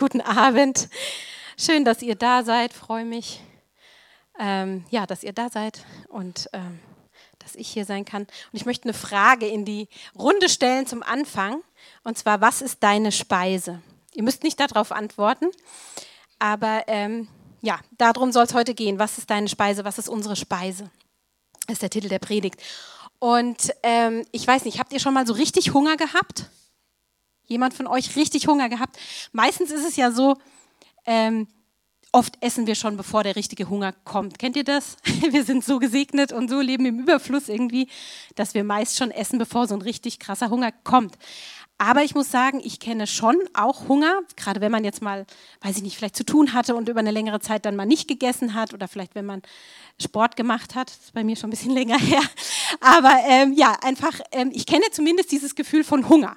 Guten Abend. Schön, dass ihr da seid. Freue mich, ähm, ja, dass ihr da seid und ähm, dass ich hier sein kann. Und ich möchte eine Frage in die Runde stellen zum Anfang. Und zwar, was ist deine Speise? Ihr müsst nicht darauf antworten, aber ähm, ja, darum soll es heute gehen. Was ist deine Speise? Was ist unsere Speise? Das ist der Titel der Predigt. Und ähm, ich weiß nicht, habt ihr schon mal so richtig Hunger gehabt? Jemand von euch richtig Hunger gehabt? Meistens ist es ja so, ähm, oft essen wir schon, bevor der richtige Hunger kommt. Kennt ihr das? Wir sind so gesegnet und so leben im Überfluss irgendwie, dass wir meist schon essen, bevor so ein richtig krasser Hunger kommt. Aber ich muss sagen, ich kenne schon auch Hunger, gerade wenn man jetzt mal, weiß ich nicht, vielleicht zu tun hatte und über eine längere Zeit dann mal nicht gegessen hat oder vielleicht wenn man Sport gemacht hat. Das ist bei mir schon ein bisschen länger her. Aber ähm, ja, einfach, ähm, ich kenne zumindest dieses Gefühl von Hunger.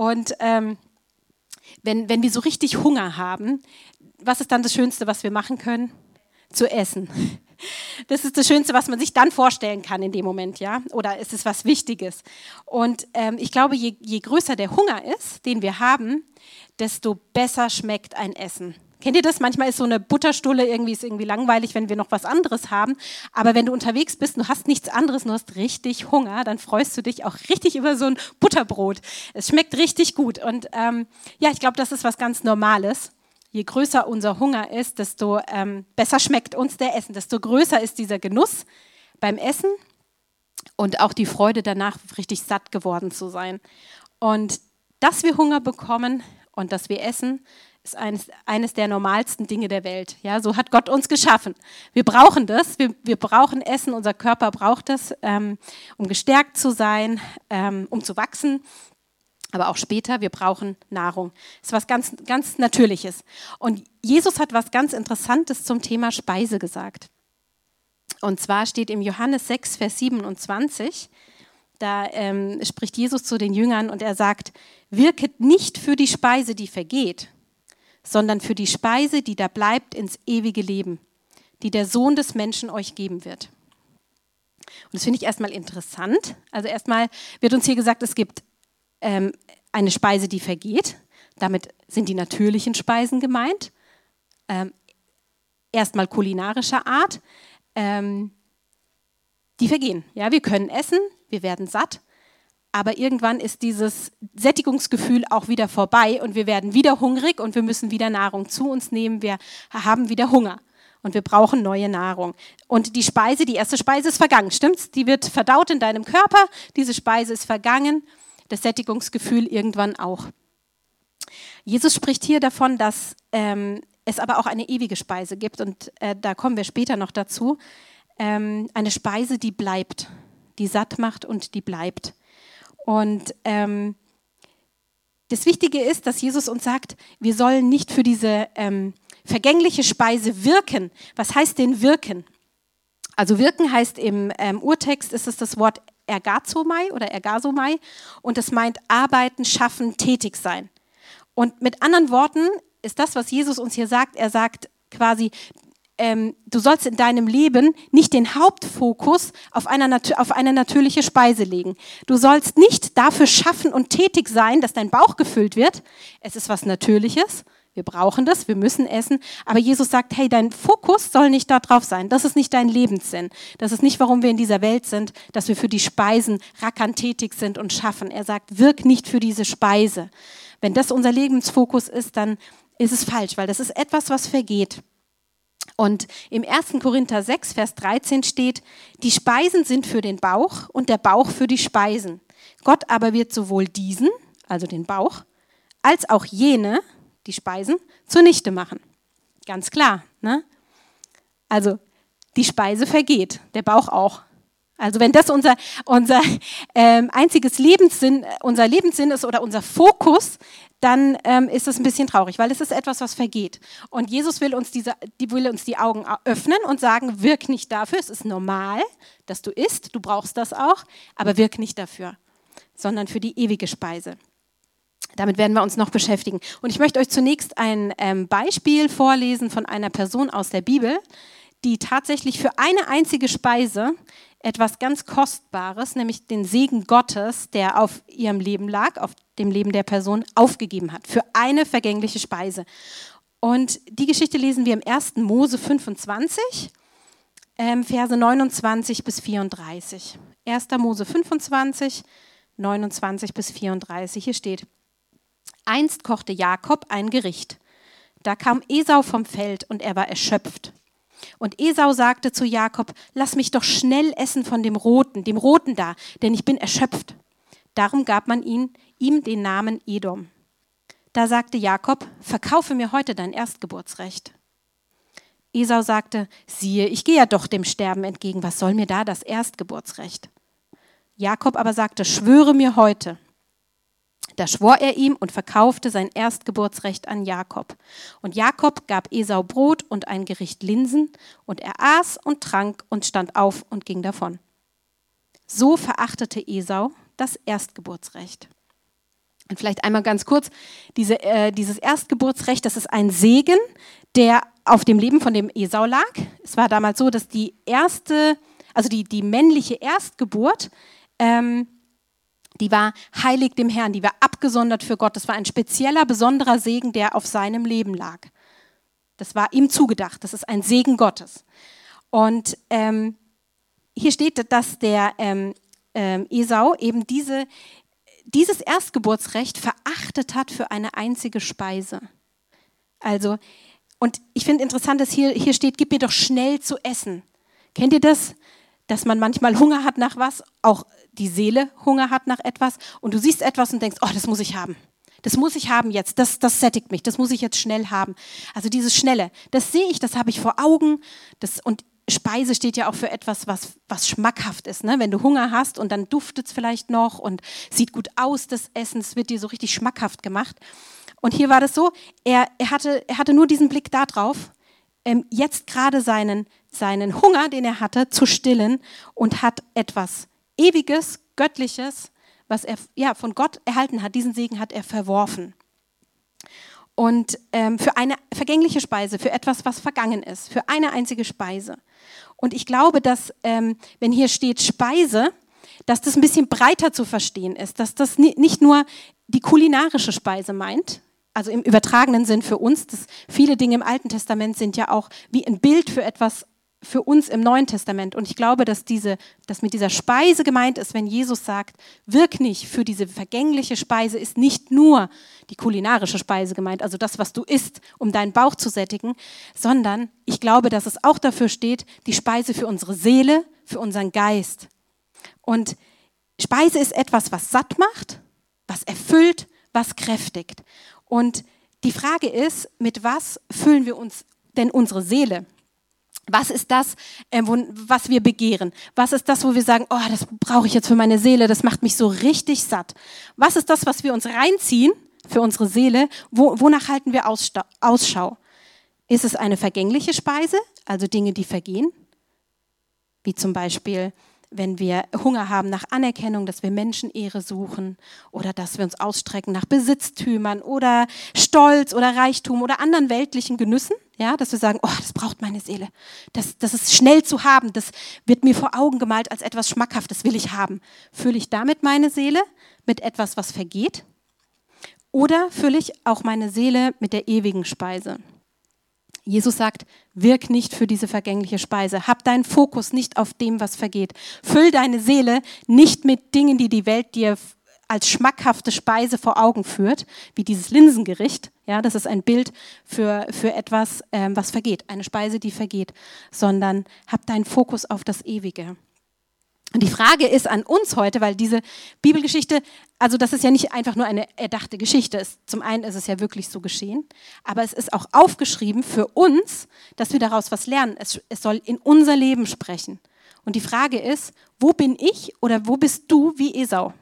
Und ähm, wenn, wenn wir so richtig Hunger haben, was ist dann das Schönste, was wir machen können? Zu essen. Das ist das Schönste, was man sich dann vorstellen kann in dem Moment, ja? Oder ist es was Wichtiges? Und ähm, ich glaube, je, je größer der Hunger ist, den wir haben, desto besser schmeckt ein Essen. Kennt ihr das? Manchmal ist so eine Butterstulle irgendwie, ist irgendwie langweilig, wenn wir noch was anderes haben. Aber wenn du unterwegs bist, du hast nichts anderes, du hast richtig Hunger, dann freust du dich auch richtig über so ein Butterbrot. Es schmeckt richtig gut. Und ähm, ja, ich glaube, das ist was ganz Normales. Je größer unser Hunger ist, desto ähm, besser schmeckt uns der Essen, desto größer ist dieser Genuss beim Essen und auch die Freude danach, richtig satt geworden zu sein. Und dass wir Hunger bekommen und dass wir essen, ist eines, eines der normalsten Dinge der Welt. Ja, so hat Gott uns geschaffen. Wir brauchen das, wir, wir brauchen Essen, unser Körper braucht das, ähm, um gestärkt zu sein, ähm, um zu wachsen. Aber auch später, wir brauchen Nahrung. Das ist was ganz, ganz Natürliches. Und Jesus hat was ganz Interessantes zum Thema Speise gesagt. Und zwar steht im Johannes 6, Vers 27, da ähm, spricht Jesus zu den Jüngern und er sagt, wirket nicht für die Speise, die vergeht, sondern für die Speise, die da bleibt ins ewige Leben, die der Sohn des Menschen euch geben wird. Und das finde ich erstmal interessant. Also erstmal wird uns hier gesagt, es gibt ähm, eine Speise, die vergeht. Damit sind die natürlichen Speisen gemeint. Ähm, erstmal kulinarischer Art. Ähm, die vergehen. Ja, wir können essen, wir werden satt, aber irgendwann ist dieses Sättigungsgefühl auch wieder vorbei und wir werden wieder hungrig und wir müssen wieder Nahrung zu uns nehmen. Wir haben wieder Hunger und wir brauchen neue Nahrung. Und die Speise, die erste Speise ist vergangen, stimmt's? Die wird verdaut in deinem Körper. Diese Speise ist vergangen. Das Sättigungsgefühl irgendwann auch. Jesus spricht hier davon, dass ähm, es aber auch eine ewige Speise gibt und äh, da kommen wir später noch dazu. Ähm, eine Speise, die bleibt, die satt macht und die bleibt. Und ähm, das Wichtige ist, dass Jesus uns sagt, wir sollen nicht für diese ähm, vergängliche Speise wirken. Was heißt denn wirken? Also wirken heißt im ähm, Urtext ist es das Wort ergazomai oder ergasomai und das meint arbeiten, schaffen, tätig sein. Und mit anderen Worten ist das, was Jesus uns hier sagt, er sagt quasi, ähm, du sollst in deinem Leben nicht den Hauptfokus auf, einer, auf eine natürliche Speise legen. Du sollst nicht dafür schaffen und tätig sein, dass dein Bauch gefüllt wird. Es ist was Natürliches. Wir brauchen das, wir müssen essen. Aber Jesus sagt, hey, dein Fokus soll nicht darauf sein. Das ist nicht dein Lebenssinn. Das ist nicht, warum wir in dieser Welt sind, dass wir für die Speisen rackern tätig sind und schaffen. Er sagt, wirk nicht für diese Speise. Wenn das unser Lebensfokus ist, dann ist es falsch, weil das ist etwas, was vergeht. Und im 1. Korinther 6, Vers 13 steht, die Speisen sind für den Bauch und der Bauch für die Speisen. Gott aber wird sowohl diesen, also den Bauch, als auch jene, die Speisen, zunichte machen. Ganz klar. Ne? Also die Speise vergeht, der Bauch auch. Also wenn das unser, unser ähm, einziges Lebenssinn, unser Lebenssinn ist oder unser Fokus, dann ähm, ist es ein bisschen traurig, weil es ist etwas, was vergeht. Und Jesus will uns, diese, die will uns die Augen öffnen und sagen, wirk nicht dafür, es ist normal, dass du isst, du brauchst das auch, aber wirk nicht dafür, sondern für die ewige Speise. Damit werden wir uns noch beschäftigen. Und ich möchte euch zunächst ein ähm, Beispiel vorlesen von einer Person aus der Bibel, die tatsächlich für eine einzige Speise etwas ganz Kostbares, nämlich den Segen Gottes, der auf ihrem Leben lag, auf dem Leben der Person, aufgegeben hat. Für eine vergängliche Speise. Und die Geschichte lesen wir im 1. Mose 25, ähm, Verse 29 bis 34. 1. Mose 25, 29 bis 34. Hier steht, einst kochte Jakob ein Gericht. Da kam Esau vom Feld und er war erschöpft. Und Esau sagte zu Jakob, lass mich doch schnell essen von dem Roten, dem Roten da, denn ich bin erschöpft. Darum gab man ihn, ihm den Namen Edom. Da sagte Jakob, verkaufe mir heute dein Erstgeburtsrecht. Esau sagte, siehe, ich gehe ja doch dem Sterben entgegen, was soll mir da das Erstgeburtsrecht? Jakob aber sagte, schwöre mir heute. Da schwor er ihm und verkaufte sein Erstgeburtsrecht an Jakob. Und Jakob gab Esau Brot und ein Gericht Linsen, und er aß und trank und stand auf und ging davon. So verachtete Esau das Erstgeburtsrecht. Und vielleicht einmal ganz kurz, diese, äh, dieses Erstgeburtsrecht, das ist ein Segen, der auf dem Leben von dem Esau lag. Es war damals so, dass die erste, also die, die männliche Erstgeburt, ähm, die war heilig dem Herrn, die war abgesondert für Gott. Das war ein spezieller, besonderer Segen, der auf seinem Leben lag. Das war ihm zugedacht. Das ist ein Segen Gottes. Und ähm, hier steht, dass der ähm, ähm, Esau eben diese, dieses Erstgeburtsrecht verachtet hat für eine einzige Speise. Also, und ich finde interessant, dass hier, hier steht, gib mir doch schnell zu essen. Kennt ihr das? Dass man manchmal Hunger hat nach was, auch die Seele Hunger hat nach etwas und du siehst etwas und denkst, oh, das muss ich haben. Das muss ich haben jetzt, das, das sättigt mich, das muss ich jetzt schnell haben. Also dieses Schnelle, das sehe ich, das habe ich vor Augen. Das, und Speise steht ja auch für etwas, was, was schmackhaft ist. Ne? Wenn du Hunger hast und dann duftet es vielleicht noch und sieht gut aus, das Essen, es wird dir so richtig schmackhaft gemacht. Und hier war das so, er, er, hatte, er hatte nur diesen Blick darauf, ähm, jetzt gerade seinen, seinen Hunger, den er hatte, zu stillen und hat etwas Ewiges, Göttliches, was er ja, von Gott erhalten hat, diesen Segen hat er verworfen. Und ähm, für eine vergängliche Speise, für etwas, was vergangen ist, für eine einzige Speise. Und ich glaube, dass, ähm, wenn hier steht Speise, dass das ein bisschen breiter zu verstehen ist, dass das nicht nur die kulinarische Speise meint, also im übertragenen Sinn für uns, dass viele Dinge im Alten Testament sind ja auch wie ein Bild für etwas für uns im Neuen Testament. Und ich glaube, dass, diese, dass mit dieser Speise gemeint ist, wenn Jesus sagt, wirk nicht für diese vergängliche Speise, ist nicht nur die kulinarische Speise gemeint, also das, was du isst, um deinen Bauch zu sättigen, sondern ich glaube, dass es auch dafür steht, die Speise für unsere Seele, für unseren Geist. Und Speise ist etwas, was satt macht, was erfüllt, was kräftigt. Und die Frage ist, mit was füllen wir uns denn unsere Seele? Was ist das, äh, was wir begehren? Was ist das, wo wir sagen, oh, das brauche ich jetzt für meine Seele, das macht mich so richtig satt? Was ist das, was wir uns reinziehen für unsere Seele? Wo, wonach halten wir Ausschau? Ist es eine vergängliche Speise, also Dinge, die vergehen? Wie zum Beispiel wenn wir Hunger haben nach Anerkennung, dass wir Menschenehre suchen oder dass wir uns ausstrecken nach Besitztümern oder Stolz oder Reichtum oder anderen weltlichen Genüssen, ja, dass wir sagen, oh, das braucht meine Seele, das, das ist schnell zu haben, das wird mir vor Augen gemalt als etwas Schmackhaftes, will ich haben. Fülle ich damit meine Seele mit etwas, was vergeht? Oder fülle ich auch meine Seele mit der ewigen Speise? Jesus sagt, wirk nicht für diese vergängliche Speise. Hab deinen Fokus nicht auf dem, was vergeht. Füll deine Seele nicht mit Dingen, die die Welt dir als schmackhafte Speise vor Augen führt, wie dieses Linsengericht. Ja, das ist ein Bild für, für etwas, ähm, was vergeht, eine Speise, die vergeht, sondern hab deinen Fokus auf das Ewige. Und die Frage ist an uns heute, weil diese Bibelgeschichte, also das ist ja nicht einfach nur eine erdachte Geschichte. Zum einen ist es ja wirklich so geschehen, aber es ist auch aufgeschrieben für uns, dass wir daraus was lernen. Es, es soll in unser Leben sprechen. Und die Frage ist, wo bin ich oder wo bist du wie Esau?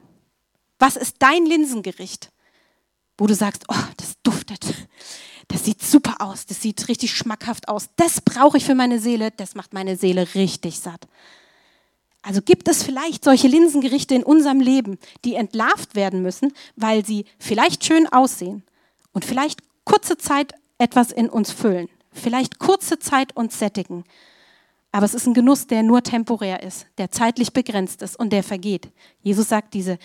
Was ist dein Linsengericht, wo du sagst, oh, das duftet, das sieht super aus, das sieht richtig schmackhaft aus, das brauche ich für meine Seele, das macht meine Seele richtig satt. Also gibt es vielleicht solche Linsengerichte in unserem Leben, die entlarvt werden müssen, weil sie vielleicht schön aussehen und vielleicht kurze Zeit etwas in uns füllen, vielleicht kurze Zeit uns sättigen, Aber es ist ein Genuss, der nur temporär ist, der zeitlich begrenzt ist und der vergeht. Jesus sagt, diese,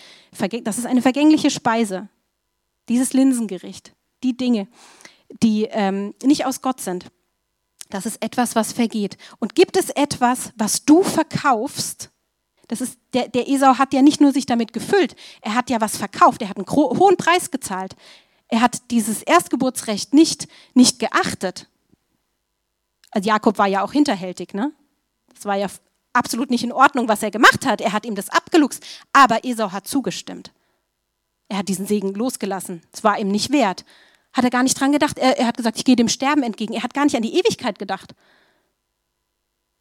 das ist eine vergängliche Speise. Dieses Linsengericht, die Dinge, die ähm, nicht aus Gott sind. Das ist etwas, was vergeht. Und gibt es etwas, was du verkaufst? Das ist, der, der Esau hat ja nicht nur sich damit gefüllt, er hat ja was verkauft, er hat einen hohen Preis gezahlt. Er hat dieses Erstgeburtsrecht nicht, nicht geachtet. Also Jakob war ja auch hinterhältig, ne? Das war ja absolut nicht in Ordnung, was er gemacht hat. Er hat ihm das abgeluchst. Aber Esau hat zugestimmt. Er hat diesen Segen losgelassen. Es war ihm nicht wert. Hat er gar nicht dran gedacht. Er, er hat gesagt, ich gehe dem Sterben entgegen. Er hat gar nicht an die Ewigkeit gedacht.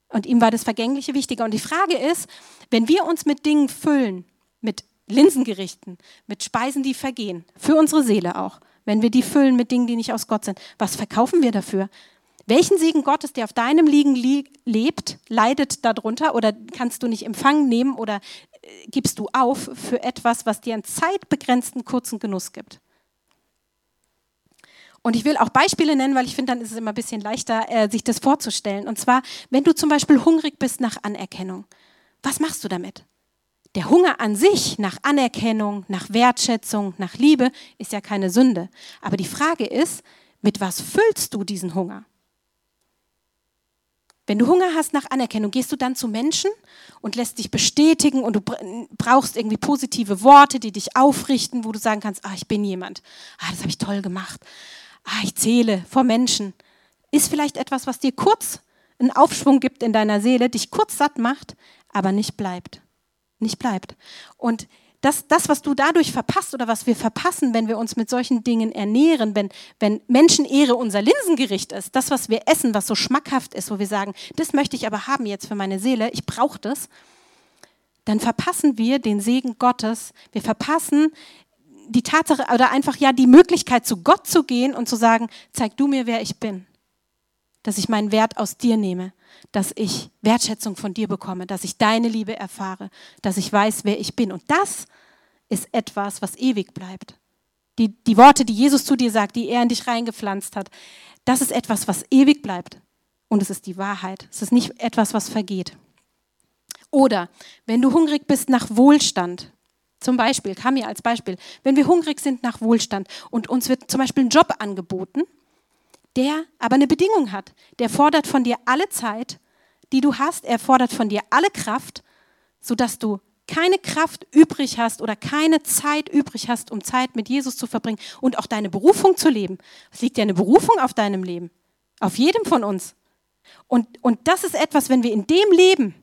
Und ihm war das Vergängliche wichtiger. Und die Frage ist, wenn wir uns mit Dingen füllen, mit Linsengerichten, mit Speisen, die vergehen, für unsere Seele auch, wenn wir die füllen mit Dingen, die nicht aus Gott sind, was verkaufen wir dafür? Welchen Segen Gottes, der auf deinem Liegen lebt, leidet darunter oder kannst du nicht empfangen nehmen oder äh, gibst du auf für etwas, was dir einen zeitbegrenzten kurzen Genuss gibt? Und ich will auch Beispiele nennen, weil ich finde, dann ist es immer ein bisschen leichter, äh, sich das vorzustellen. Und zwar, wenn du zum Beispiel hungrig bist nach Anerkennung, was machst du damit? Der Hunger an sich nach Anerkennung, nach Wertschätzung, nach Liebe ist ja keine Sünde. Aber die Frage ist, mit was füllst du diesen Hunger? Wenn du Hunger hast nach Anerkennung, gehst du dann zu Menschen und lässt dich bestätigen und du brauchst irgendwie positive Worte, die dich aufrichten, wo du sagen kannst, ah, ich bin jemand. Ah, das habe ich toll gemacht ah, ich zähle vor Menschen, ist vielleicht etwas, was dir kurz einen Aufschwung gibt in deiner Seele, dich kurz satt macht, aber nicht bleibt. Nicht bleibt. Und das, das, was du dadurch verpasst oder was wir verpassen, wenn wir uns mit solchen Dingen ernähren, wenn, wenn Menschenehre unser Linsengericht ist, das, was wir essen, was so schmackhaft ist, wo wir sagen, das möchte ich aber haben jetzt für meine Seele, ich brauche das, dann verpassen wir den Segen Gottes. Wir verpassen die Tatsache oder einfach ja die Möglichkeit zu Gott zu gehen und zu sagen, zeig du mir, wer ich bin. Dass ich meinen Wert aus dir nehme, dass ich Wertschätzung von dir bekomme, dass ich deine Liebe erfahre, dass ich weiß, wer ich bin. Und das ist etwas, was ewig bleibt. Die, die Worte, die Jesus zu dir sagt, die er in dich reingepflanzt hat, das ist etwas, was ewig bleibt. Und es ist die Wahrheit. Es ist nicht etwas, was vergeht. Oder wenn du hungrig bist nach Wohlstand, zum Beispiel, kam mir als Beispiel, wenn wir hungrig sind nach Wohlstand und uns wird zum Beispiel ein Job angeboten, der aber eine Bedingung hat. Der fordert von dir alle Zeit, die du hast, er fordert von dir alle Kraft, sodass du keine Kraft übrig hast oder keine Zeit übrig hast, um Zeit mit Jesus zu verbringen und auch deine Berufung zu leben. Es liegt ja eine Berufung auf deinem Leben, auf jedem von uns. Und, und das ist etwas, wenn wir in dem leben,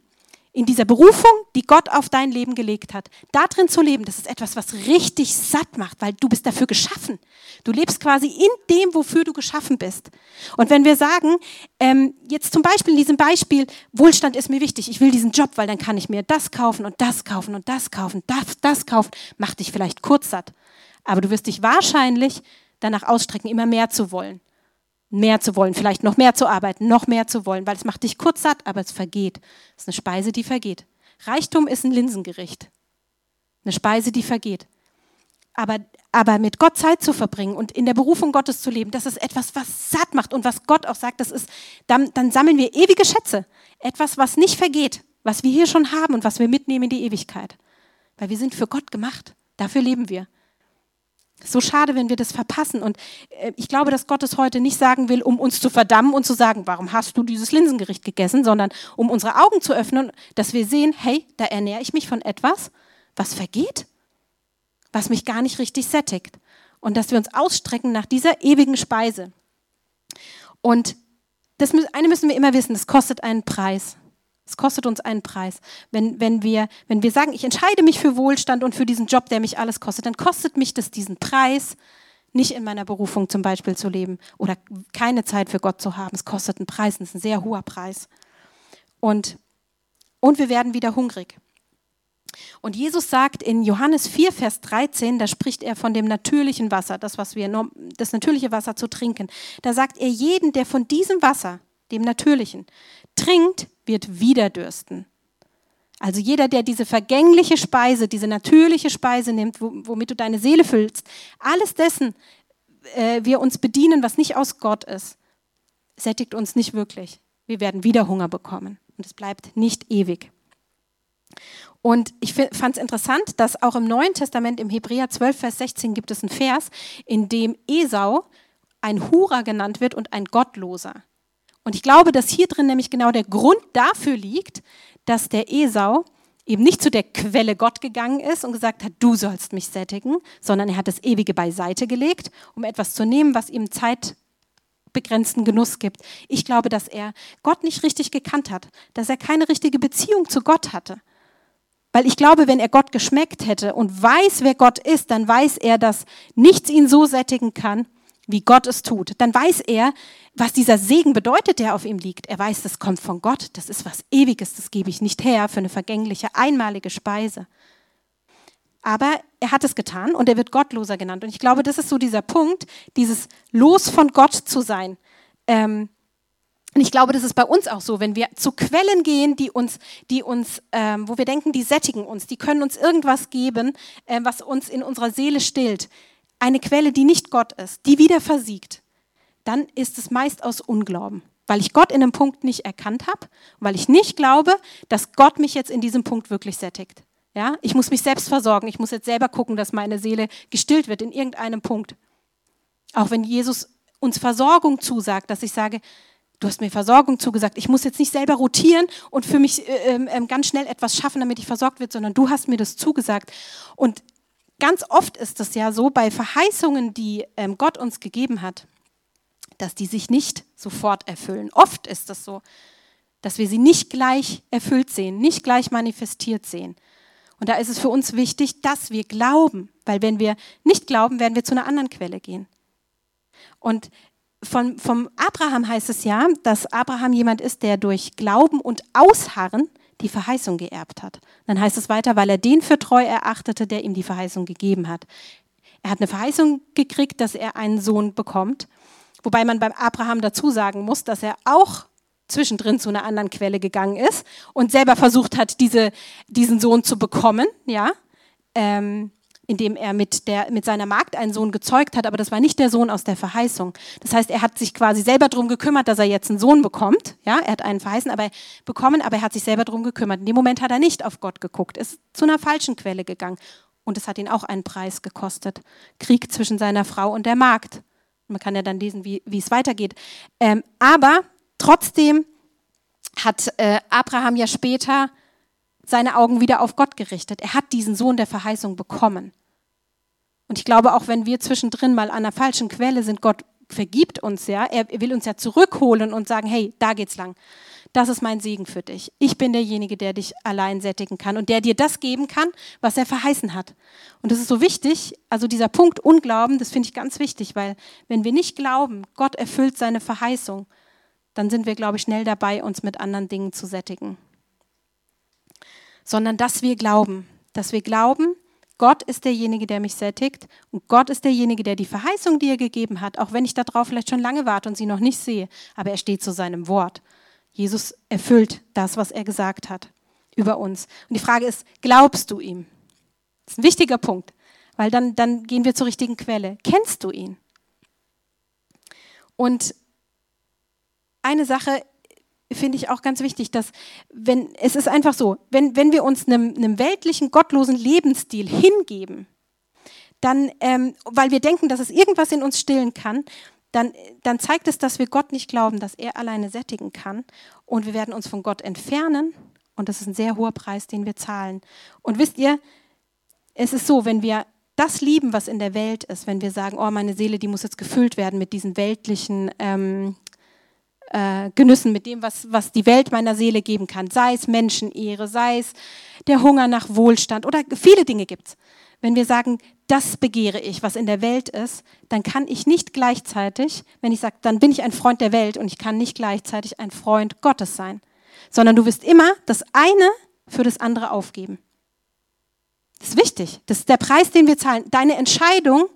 in dieser Berufung, die Gott auf dein Leben gelegt hat, da drin zu leben, das ist etwas, was richtig satt macht, weil du bist dafür geschaffen. Du lebst quasi in dem, wofür du geschaffen bist. Und wenn wir sagen, ähm, jetzt zum Beispiel in diesem Beispiel, Wohlstand ist mir wichtig, ich will diesen Job, weil dann kann ich mir das kaufen und das kaufen und das kaufen, das, das kaufen, macht dich vielleicht kurz satt. Aber du wirst dich wahrscheinlich danach ausstrecken, immer mehr zu wollen mehr zu wollen, vielleicht noch mehr zu arbeiten, noch mehr zu wollen, weil es macht dich kurz satt, aber es vergeht. Es ist eine Speise, die vergeht. Reichtum ist ein Linsengericht. Eine Speise, die vergeht. Aber, aber mit Gott Zeit zu verbringen und in der Berufung Gottes zu leben, das ist etwas, was satt macht und was Gott auch sagt, das ist, dann, dann sammeln wir ewige Schätze. Etwas, was nicht vergeht, was wir hier schon haben und was wir mitnehmen in die Ewigkeit. Weil wir sind für Gott gemacht. Dafür leben wir. So schade, wenn wir das verpassen. Und äh, ich glaube, dass Gott es heute nicht sagen will, um uns zu verdammen und zu sagen, warum hast du dieses Linsengericht gegessen, sondern um unsere Augen zu öffnen, dass wir sehen, hey, da ernähre ich mich von etwas, was vergeht, was mich gar nicht richtig sättigt. Und dass wir uns ausstrecken nach dieser ewigen Speise. Und das eine müssen wir immer wissen, das kostet einen Preis. Es kostet uns einen Preis. Wenn, wenn, wir, wenn wir sagen, ich entscheide mich für Wohlstand und für diesen Job, der mich alles kostet, dann kostet mich das diesen Preis, nicht in meiner Berufung zum Beispiel zu leben oder keine Zeit für Gott zu haben. Es kostet einen Preis, das ist ein sehr hoher Preis. Und, und wir werden wieder hungrig. Und Jesus sagt in Johannes 4, Vers 13, da spricht er von dem natürlichen Wasser, das, was wir, das natürliche Wasser zu trinken. Da sagt er, jeden, der von diesem Wasser, dem natürlichen, trinkt, wird wieder dürsten. Also jeder, der diese vergängliche Speise, diese natürliche Speise nimmt, womit du deine Seele füllst, alles dessen äh, wir uns bedienen, was nicht aus Gott ist, sättigt uns nicht wirklich. Wir werden wieder Hunger bekommen. und es bleibt nicht ewig. Und ich fand es interessant, dass auch im Neuen Testament, im Hebräer 12, Vers 16, gibt es einen Vers, in dem Esau ein Hurer genannt wird und ein Gottloser. Und ich glaube, dass hier drin nämlich genau der Grund dafür liegt, dass der Esau eben nicht zu der Quelle Gott gegangen ist und gesagt hat, du sollst mich sättigen, sondern er hat das Ewige beiseite gelegt, um etwas zu nehmen, was ihm zeitbegrenzten Genuss gibt. Ich glaube, dass er Gott nicht richtig gekannt hat, dass er keine richtige Beziehung zu Gott hatte. Weil ich glaube, wenn er Gott geschmeckt hätte und weiß, wer Gott ist, dann weiß er, dass nichts ihn so sättigen kann, wie Gott es tut. Dann weiß er, was dieser Segen bedeutet, der auf ihm liegt. Er weiß, das kommt von Gott, das ist was Ewiges, das gebe ich nicht her für eine vergängliche, einmalige Speise. Aber er hat es getan und er wird Gottloser genannt. Und ich glaube, das ist so dieser Punkt, dieses Los von Gott zu sein. Ähm, und ich glaube, das ist bei uns auch so, wenn wir zu Quellen gehen, die uns, die uns, ähm, wo wir denken, die sättigen uns, die können uns irgendwas geben, äh, was uns in unserer Seele stillt. Eine Quelle, die nicht Gott ist, die wieder versiegt, dann ist es meist aus Unglauben, weil ich Gott in einem Punkt nicht erkannt habe, weil ich nicht glaube, dass Gott mich jetzt in diesem Punkt wirklich sättigt. Ja, ich muss mich selbst versorgen. Ich muss jetzt selber gucken, dass meine Seele gestillt wird in irgendeinem Punkt. Auch wenn Jesus uns Versorgung zusagt, dass ich sage, du hast mir Versorgung zugesagt. Ich muss jetzt nicht selber rotieren und für mich äh, äh, ganz schnell etwas schaffen, damit ich versorgt wird, sondern du hast mir das zugesagt. Und ganz oft ist es ja so bei Verheißungen, die ähm, Gott uns gegeben hat, dass die sich nicht sofort erfüllen. Oft ist es so, dass wir sie nicht gleich erfüllt sehen, nicht gleich manifestiert sehen. Und da ist es für uns wichtig, dass wir glauben, weil wenn wir nicht glauben, werden wir zu einer anderen Quelle gehen. Und von, vom Abraham heißt es ja, dass Abraham jemand ist, der durch Glauben und Ausharren die Verheißung geerbt hat. Dann heißt es weiter, weil er den für treu erachtete, der ihm die Verheißung gegeben hat. Er hat eine Verheißung gekriegt, dass er einen Sohn bekommt. Wobei man beim Abraham dazu sagen muss, dass er auch zwischendrin zu einer anderen Quelle gegangen ist und selber versucht hat, diese, diesen Sohn zu bekommen. Ja. Ähm, indem er mit, der, mit seiner Magd einen Sohn gezeugt hat, aber das war nicht der Sohn aus der Verheißung. Das heißt, er hat sich quasi selber darum gekümmert, dass er jetzt einen Sohn bekommt. Ja, er hat einen verheißen, aber bekommen, aber er hat sich selber darum gekümmert. In dem Moment hat er nicht auf Gott geguckt, ist zu einer falschen Quelle gegangen. Und es hat ihn auch einen Preis gekostet. Krieg zwischen seiner Frau und der Magd. Man kann ja dann lesen, wie, wie es weitergeht. Ähm, aber trotzdem hat äh, Abraham ja später seine Augen wieder auf Gott gerichtet. Er hat diesen Sohn der Verheißung bekommen. Und ich glaube, auch wenn wir zwischendrin mal an einer falschen Quelle sind, Gott vergibt uns ja. Er will uns ja zurückholen und sagen, hey, da geht's lang. Das ist mein Segen für dich. Ich bin derjenige, der dich allein sättigen kann und der dir das geben kann, was er verheißen hat. Und das ist so wichtig, also dieser Punkt Unglauben, das finde ich ganz wichtig, weil wenn wir nicht glauben, Gott erfüllt seine Verheißung, dann sind wir, glaube ich, schnell dabei, uns mit anderen Dingen zu sättigen. Sondern dass wir glauben, dass wir glauben, Gott ist derjenige, der mich sättigt und Gott ist derjenige, der die Verheißung, die er gegeben hat, auch wenn ich darauf vielleicht schon lange warte und sie noch nicht sehe, aber er steht zu seinem Wort. Jesus erfüllt das, was er gesagt hat über uns. Und die Frage ist, glaubst du ihm? Das ist ein wichtiger Punkt, weil dann, dann gehen wir zur richtigen Quelle. Kennst du ihn? Und eine Sache finde ich auch ganz wichtig, dass wenn es ist einfach so, wenn, wenn wir uns einem, einem weltlichen, gottlosen Lebensstil hingeben, dann, ähm, weil wir denken, dass es irgendwas in uns stillen kann, dann, dann zeigt es, dass wir Gott nicht glauben, dass er alleine sättigen kann. Und wir werden uns von Gott entfernen. Und das ist ein sehr hoher Preis, den wir zahlen. Und wisst ihr, es ist so, wenn wir das lieben, was in der Welt ist, wenn wir sagen, oh, meine Seele, die muss jetzt gefüllt werden mit diesen weltlichen ähm, äh, Genüssen, mit dem, was, was die Welt meiner Seele geben kann. Sei es Menschenehre, sei es der Hunger nach Wohlstand oder viele Dinge gibt es. Wenn wir sagen, das begehre ich, was in der Welt ist, dann kann ich nicht gleichzeitig, wenn ich sage, dann bin ich ein Freund der Welt und ich kann nicht gleichzeitig ein Freund Gottes sein, sondern du wirst immer das eine für das andere aufgeben. Das ist wichtig. Das ist der Preis, den wir zahlen. Deine Entscheidung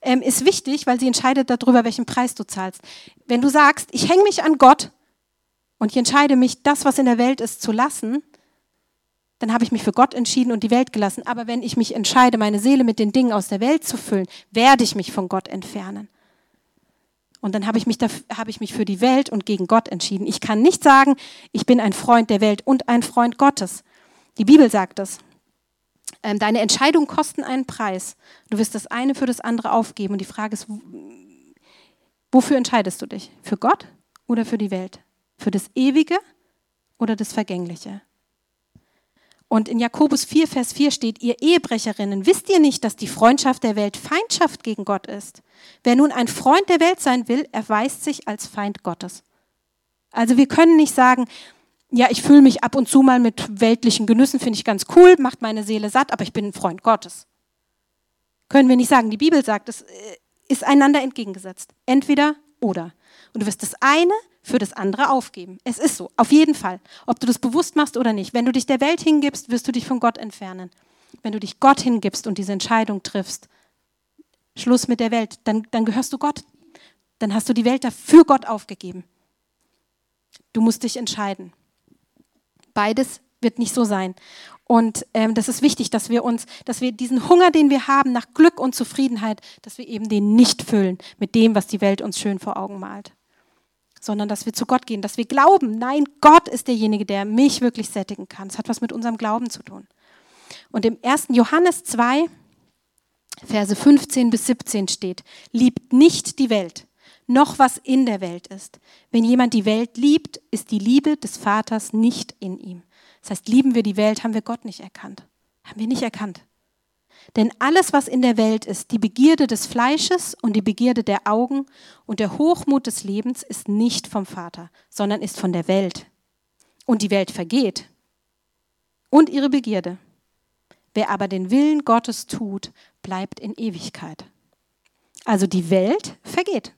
ähm, ist wichtig, weil sie entscheidet darüber, welchen Preis du zahlst. Wenn du sagst, ich hänge mich an Gott und ich entscheide mich, das, was in der Welt ist, zu lassen, dann habe ich mich für Gott entschieden und die Welt gelassen. Aber wenn ich mich entscheide, meine Seele mit den Dingen aus der Welt zu füllen, werde ich mich von Gott entfernen. Und dann habe ich, mich habe ich mich für die Welt und gegen Gott entschieden. Ich kann nicht sagen, ich bin ein Freund der Welt und ein Freund Gottes. Die Bibel sagt es. Ähm, deine Entscheidungen kosten einen Preis. Du wirst das eine für das andere aufgeben. Und die Frage ist, wofür entscheidest du dich? Für Gott oder für die Welt? Für das Ewige oder das Vergängliche? Und in Jakobus 4, Vers 4 steht, ihr Ehebrecherinnen, wisst ihr nicht, dass die Freundschaft der Welt Feindschaft gegen Gott ist? Wer nun ein Freund der Welt sein will, erweist sich als Feind Gottes. Also wir können nicht sagen, ja, ich fühle mich ab und zu mal mit weltlichen Genüssen, finde ich ganz cool, macht meine Seele satt, aber ich bin ein Freund Gottes. Können wir nicht sagen. Die Bibel sagt, es äh, ist einander entgegengesetzt. Entweder oder. Und du wirst das eine für das andere aufgeben. Es ist so, auf jeden Fall. Ob du das bewusst machst oder nicht. Wenn du dich der Welt hingibst, wirst du dich von Gott entfernen. Wenn du dich Gott hingibst und diese Entscheidung triffst, Schluss mit der Welt, dann, dann gehörst du Gott. Dann hast du die Welt dafür Gott aufgegeben. Du musst dich entscheiden. Beides wird nicht so sein. Und ähm, das ist wichtig, dass wir uns, dass wir diesen Hunger, den wir haben nach Glück und Zufriedenheit, dass wir eben den nicht füllen mit dem, was die Welt uns schön vor Augen malt. Sondern dass wir zu Gott gehen, dass wir glauben, nein, Gott ist derjenige, der mich wirklich sättigen kann. Es hat was mit unserem Glauben zu tun. Und im 1. Johannes 2, Verse 15 bis 17 steht, liebt nicht die Welt, noch was in der Welt ist. Wenn jemand die Welt liebt, ist die Liebe des Vaters nicht in ihm. Das heißt, lieben wir die Welt, haben wir Gott nicht erkannt. Haben wir nicht erkannt. Denn alles, was in der Welt ist, die Begierde des Fleisches und die Begierde der Augen und der Hochmut des Lebens, ist nicht vom Vater, sondern ist von der Welt. Und die Welt vergeht und ihre Begierde. Wer aber den Willen Gottes tut, bleibt in Ewigkeit. Also die Welt vergeht.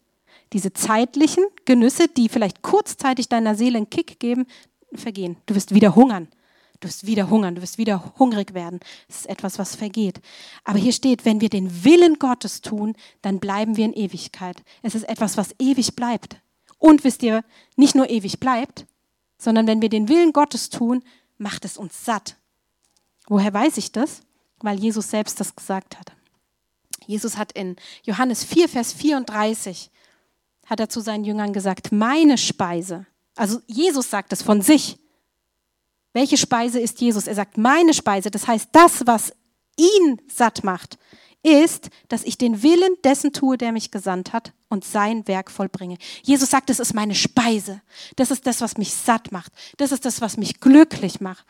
Diese zeitlichen Genüsse, die vielleicht kurzzeitig deiner Seele einen Kick geben, vergehen. Du wirst wieder hungern. Du wirst wieder hungern, du wirst wieder hungrig werden. Es ist etwas, was vergeht. Aber hier steht, wenn wir den Willen Gottes tun, dann bleiben wir in Ewigkeit. Es ist etwas, was ewig bleibt. Und wisst ihr, nicht nur ewig bleibt, sondern wenn wir den Willen Gottes tun, macht es uns satt. Woher weiß ich das? Weil Jesus selbst das gesagt hat. Jesus hat in Johannes 4, Vers 34 hat er zu seinen Jüngern gesagt, meine Speise, also Jesus sagt es von sich. Welche Speise ist Jesus? Er sagt, meine Speise, das heißt, das, was ihn satt macht, ist, dass ich den Willen dessen tue, der mich gesandt hat und sein Werk vollbringe. Jesus sagt, das ist meine Speise. Das ist das, was mich satt macht. Das ist das, was mich glücklich macht.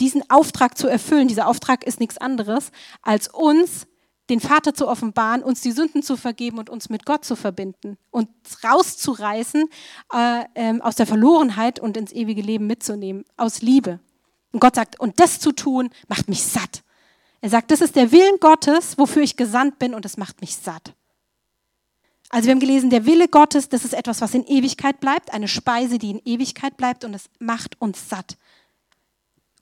Diesen Auftrag zu erfüllen, dieser Auftrag ist nichts anderes, als uns den Vater zu offenbaren, uns die Sünden zu vergeben und uns mit Gott zu verbinden und rauszureißen äh, äh, aus der Verlorenheit und ins ewige Leben mitzunehmen, aus Liebe. Und Gott sagt, und das zu tun, macht mich satt. Er sagt, das ist der Willen Gottes, wofür ich gesandt bin und es macht mich satt. Also wir haben gelesen, der Wille Gottes, das ist etwas, was in Ewigkeit bleibt, eine Speise, die in Ewigkeit bleibt und es macht uns satt.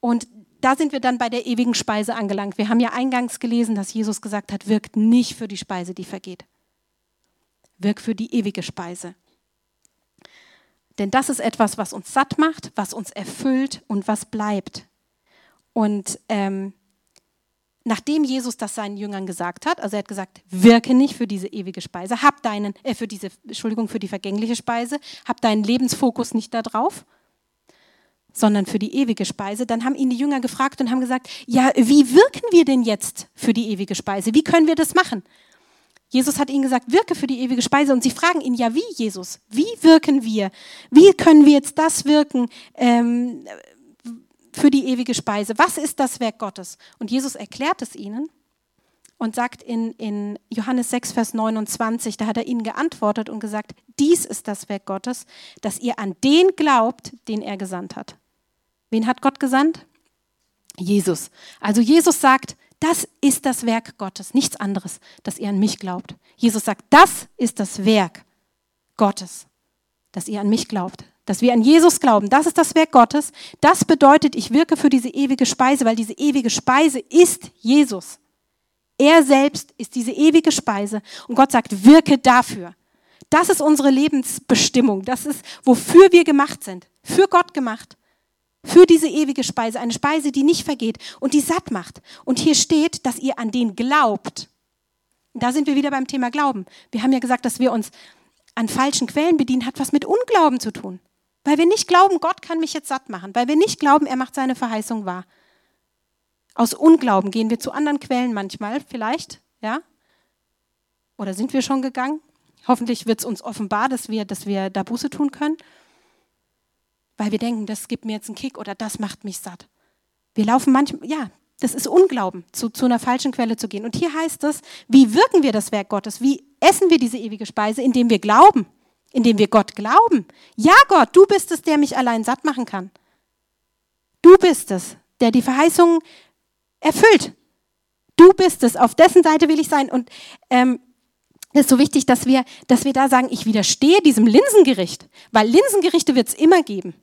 Und da sind wir dann bei der ewigen Speise angelangt. Wir haben ja eingangs gelesen, dass Jesus gesagt hat, wirkt nicht für die Speise, die vergeht. Wirkt für die ewige Speise. Denn das ist etwas, was uns satt macht, was uns erfüllt und was bleibt. Und ähm, nachdem Jesus das seinen Jüngern gesagt hat, also er hat gesagt, wirke nicht für diese ewige Speise, hab deinen, äh, für diese, Entschuldigung, für die vergängliche Speise, hab deinen Lebensfokus nicht darauf, sondern für die ewige Speise, dann haben ihn die Jünger gefragt und haben gesagt, ja, wie wirken wir denn jetzt für die ewige Speise? Wie können wir das machen? Jesus hat ihnen gesagt, wirke für die ewige Speise. Und sie fragen ihn, ja, wie, Jesus? Wie wirken wir? Wie können wir jetzt das wirken ähm, für die ewige Speise? Was ist das Werk Gottes? Und Jesus erklärt es ihnen und sagt in, in Johannes 6, Vers 29, da hat er ihnen geantwortet und gesagt, dies ist das Werk Gottes, dass ihr an den glaubt, den er gesandt hat. Wen hat Gott gesandt? Jesus. Also Jesus sagt, das ist das Werk Gottes, nichts anderes, dass ihr an mich glaubt. Jesus sagt, das ist das Werk Gottes, dass ihr an mich glaubt, dass wir an Jesus glauben. Das ist das Werk Gottes. Das bedeutet, ich wirke für diese ewige Speise, weil diese ewige Speise ist Jesus. Er selbst ist diese ewige Speise und Gott sagt, wirke dafür. Das ist unsere Lebensbestimmung. Das ist, wofür wir gemacht sind. Für Gott gemacht. Für diese ewige Speise. Eine Speise, die nicht vergeht und die satt macht. Und hier steht, dass ihr an den glaubt. Da sind wir wieder beim Thema Glauben. Wir haben ja gesagt, dass wir uns an falschen Quellen bedienen, hat was mit Unglauben zu tun. Weil wir nicht glauben, Gott kann mich jetzt satt machen. Weil wir nicht glauben, er macht seine Verheißung wahr. Aus Unglauben gehen wir zu anderen Quellen manchmal, vielleicht, ja? Oder sind wir schon gegangen? Hoffentlich wird es uns offenbar, dass wir, dass wir da Buße tun können. Weil wir denken, das gibt mir jetzt einen Kick oder das macht mich satt. Wir laufen manchmal, ja, das ist Unglauben, zu, zu einer falschen Quelle zu gehen. Und hier heißt es, wie wirken wir das Werk Gottes? Wie essen wir diese ewige Speise? Indem wir glauben. Indem wir Gott glauben. Ja, Gott, du bist es, der mich allein satt machen kann. Du bist es, der die Verheißungen erfüllt. Du bist es, auf dessen Seite will ich sein. Und ähm, es ist so wichtig, dass wir, dass wir da sagen, ich widerstehe diesem Linsengericht, weil Linsengerichte wird es immer geben.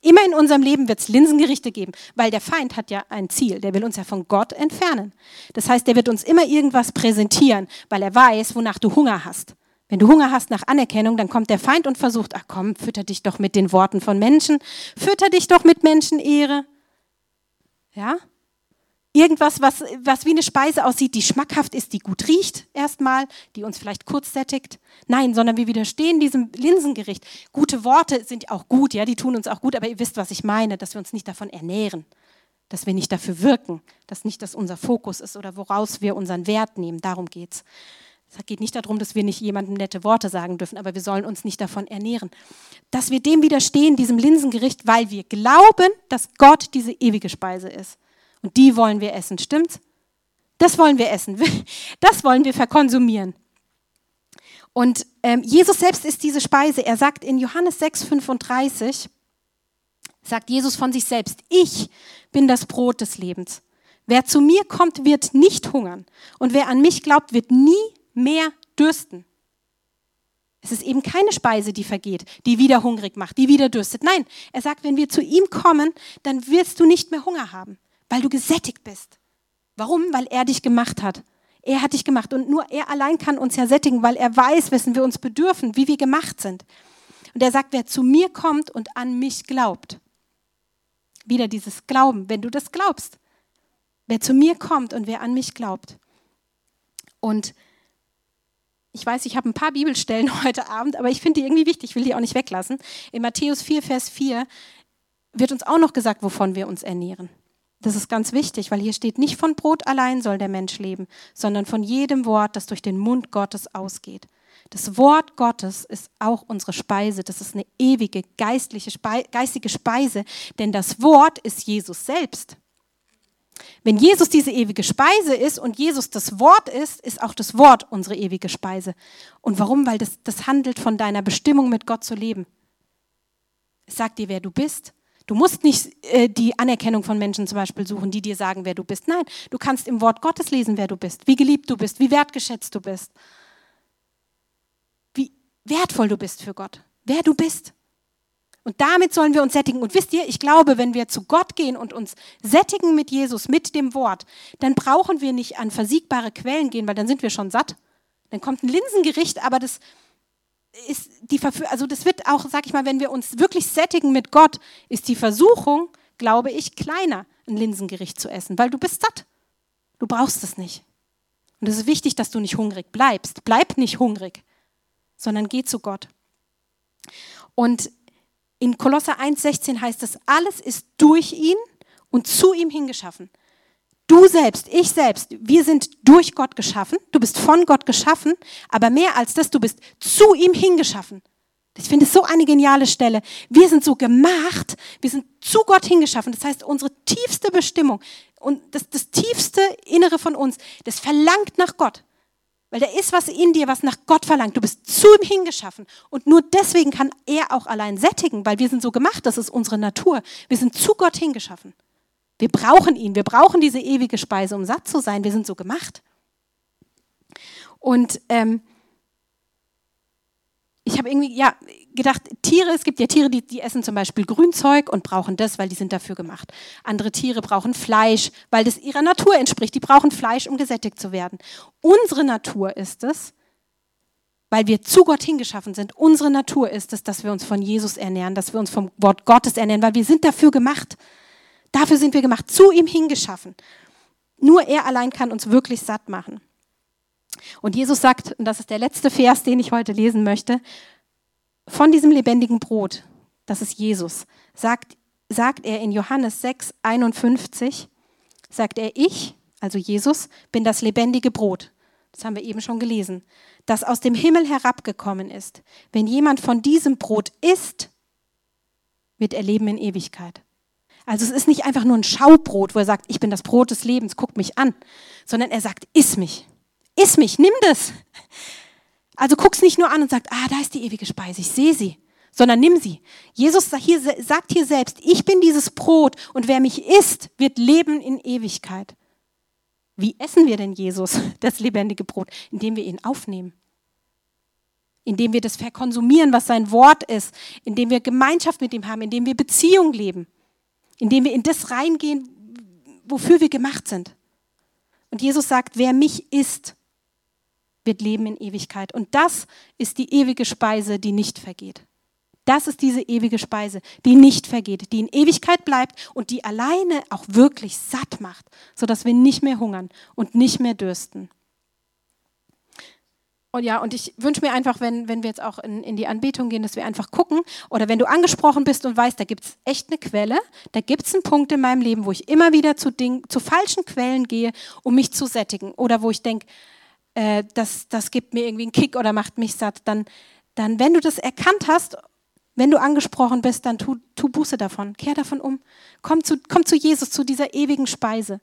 Immer in unserem Leben wird es Linsengerichte geben, weil der Feind hat ja ein Ziel, der will uns ja von Gott entfernen. Das heißt, der wird uns immer irgendwas präsentieren, weil er weiß, wonach du Hunger hast. Wenn du Hunger hast nach Anerkennung, dann kommt der Feind und versucht, ach komm, fütter dich doch mit den Worten von Menschen, fütter dich doch mit Menschenehre. Ja? Irgendwas, was, was wie eine Speise aussieht, die schmackhaft ist, die gut riecht erstmal, die uns vielleicht kurz sättigt. Nein, sondern wir widerstehen diesem Linsengericht. Gute Worte sind auch gut, ja, die tun uns auch gut, aber ihr wisst, was ich meine, dass wir uns nicht davon ernähren, dass wir nicht dafür wirken, dass nicht das unser Fokus ist oder woraus wir unseren Wert nehmen. Darum geht's. Es geht nicht darum, dass wir nicht jemandem nette Worte sagen dürfen, aber wir sollen uns nicht davon ernähren. Dass wir dem widerstehen, diesem Linsengericht, weil wir glauben, dass Gott diese ewige Speise ist. Und die wollen wir essen, stimmt's? Das wollen wir essen. Das wollen wir verkonsumieren. Und ähm, Jesus selbst ist diese Speise. Er sagt in Johannes 6, 35, sagt Jesus von sich selbst, ich bin das Brot des Lebens. Wer zu mir kommt, wird nicht hungern. Und wer an mich glaubt, wird nie mehr dürsten. Es ist eben keine Speise, die vergeht, die wieder hungrig macht, die wieder dürstet. Nein, er sagt, wenn wir zu ihm kommen, dann wirst du nicht mehr Hunger haben weil du gesättigt bist. Warum? Weil er dich gemacht hat. Er hat dich gemacht und nur er allein kann uns ja sättigen, weil er weiß, wessen wir uns bedürfen, wie wir gemacht sind. Und er sagt, wer zu mir kommt und an mich glaubt. Wieder dieses Glauben, wenn du das glaubst. Wer zu mir kommt und wer an mich glaubt. Und ich weiß, ich habe ein paar Bibelstellen heute Abend, aber ich finde die irgendwie wichtig, ich will die auch nicht weglassen. In Matthäus 4, Vers 4 wird uns auch noch gesagt, wovon wir uns ernähren. Das ist ganz wichtig, weil hier steht, nicht von Brot allein soll der Mensch leben, sondern von jedem Wort, das durch den Mund Gottes ausgeht. Das Wort Gottes ist auch unsere Speise. Das ist eine ewige geistliche Speise, geistige Speise, denn das Wort ist Jesus selbst. Wenn Jesus diese ewige Speise ist und Jesus das Wort ist, ist auch das Wort unsere ewige Speise. Und warum? Weil das, das handelt von deiner Bestimmung, mit Gott zu leben. Es sagt dir, wer du bist, Du musst nicht äh, die Anerkennung von Menschen zum Beispiel suchen, die dir sagen, wer du bist. Nein, du kannst im Wort Gottes lesen, wer du bist, wie geliebt du bist, wie wertgeschätzt du bist, wie wertvoll du bist für Gott, wer du bist. Und damit sollen wir uns sättigen. Und wisst ihr, ich glaube, wenn wir zu Gott gehen und uns sättigen mit Jesus, mit dem Wort, dann brauchen wir nicht an versiegbare Quellen gehen, weil dann sind wir schon satt. Dann kommt ein Linsengericht, aber das, ist die also das wird auch, sag ich mal, wenn wir uns wirklich sättigen mit Gott, ist die Versuchung, glaube ich, kleiner, ein Linsengericht zu essen, weil du bist satt. Du brauchst es nicht. Und es ist wichtig, dass du nicht hungrig bleibst. Bleib nicht hungrig, sondern geh zu Gott. Und in Kolosser 1,16 heißt es, alles ist durch ihn und zu ihm hingeschaffen. Du selbst, ich selbst, wir sind durch Gott geschaffen. Du bist von Gott geschaffen, aber mehr als das, du bist zu ihm hingeschaffen. Ich finde es so eine geniale Stelle. Wir sind so gemacht, wir sind zu Gott hingeschaffen. Das heißt, unsere tiefste Bestimmung und das, das tiefste Innere von uns, das verlangt nach Gott. Weil da ist was in dir, was nach Gott verlangt. Du bist zu ihm hingeschaffen. Und nur deswegen kann er auch allein sättigen, weil wir sind so gemacht, das ist unsere Natur. Wir sind zu Gott hingeschaffen. Wir brauchen ihn, wir brauchen diese ewige Speise, um satt zu sein. Wir sind so gemacht. Und ähm, ich habe irgendwie ja, gedacht, Tiere, es gibt ja Tiere, die, die essen zum Beispiel Grünzeug und brauchen das, weil die sind dafür gemacht. Andere Tiere brauchen Fleisch, weil das ihrer Natur entspricht. Die brauchen Fleisch, um gesättigt zu werden. Unsere Natur ist es, weil wir zu Gott hingeschaffen sind. Unsere Natur ist es, dass wir uns von Jesus ernähren, dass wir uns vom Wort Gottes ernähren, weil wir sind dafür gemacht. Dafür sind wir gemacht, zu ihm hingeschaffen. Nur er allein kann uns wirklich satt machen. Und Jesus sagt, und das ist der letzte Vers, den ich heute lesen möchte, von diesem lebendigen Brot, das ist Jesus, sagt, sagt er in Johannes 6, 51, sagt er, ich, also Jesus, bin das lebendige Brot. Das haben wir eben schon gelesen. Das aus dem Himmel herabgekommen ist. Wenn jemand von diesem Brot isst, wird er leben in Ewigkeit. Also es ist nicht einfach nur ein Schaubrot, wo er sagt, ich bin das Brot des Lebens, guck mich an, sondern er sagt, iss mich. Iss mich, nimm das. Also guck's nicht nur an und sagt, ah, da ist die ewige Speise, ich sehe sie, sondern nimm sie. Jesus sagt hier selbst, ich bin dieses Brot und wer mich isst, wird leben in Ewigkeit. Wie essen wir denn Jesus, das lebendige Brot? Indem wir ihn aufnehmen. Indem wir das verkonsumieren, was sein Wort ist. Indem wir Gemeinschaft mit ihm haben. Indem wir Beziehung leben. Indem wir in das reingehen, wofür wir gemacht sind. Und Jesus sagt, wer mich isst, wird leben in Ewigkeit. Und das ist die ewige Speise, die nicht vergeht. Das ist diese ewige Speise, die nicht vergeht, die in Ewigkeit bleibt und die alleine auch wirklich satt macht, sodass wir nicht mehr hungern und nicht mehr dürsten. Und ja, und ich wünsche mir einfach, wenn, wenn wir jetzt auch in, in die Anbetung gehen, dass wir einfach gucken, oder wenn du angesprochen bist und weißt, da gibt es echt eine Quelle, da gibt es einen Punkt in meinem Leben, wo ich immer wieder zu, Ding, zu falschen Quellen gehe, um mich zu sättigen, oder wo ich denke, äh, das, das gibt mir irgendwie einen Kick oder macht mich satt, dann, dann, wenn du das erkannt hast wenn du angesprochen bist, dann tu, tu Buße davon, kehr davon um. Komm zu, komm zu Jesus, zu dieser ewigen Speise.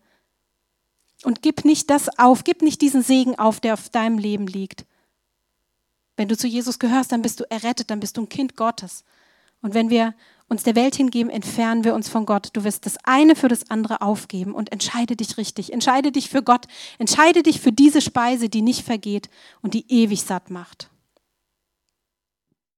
Und gib nicht das auf, gib nicht diesen Segen auf, der auf deinem Leben liegt. Wenn du zu Jesus gehörst, dann bist du errettet, dann bist du ein Kind Gottes. Und wenn wir uns der Welt hingeben, entfernen wir uns von Gott. Du wirst das eine für das andere aufgeben und entscheide dich richtig. Entscheide dich für Gott. Entscheide dich für diese Speise, die nicht vergeht und die ewig satt macht.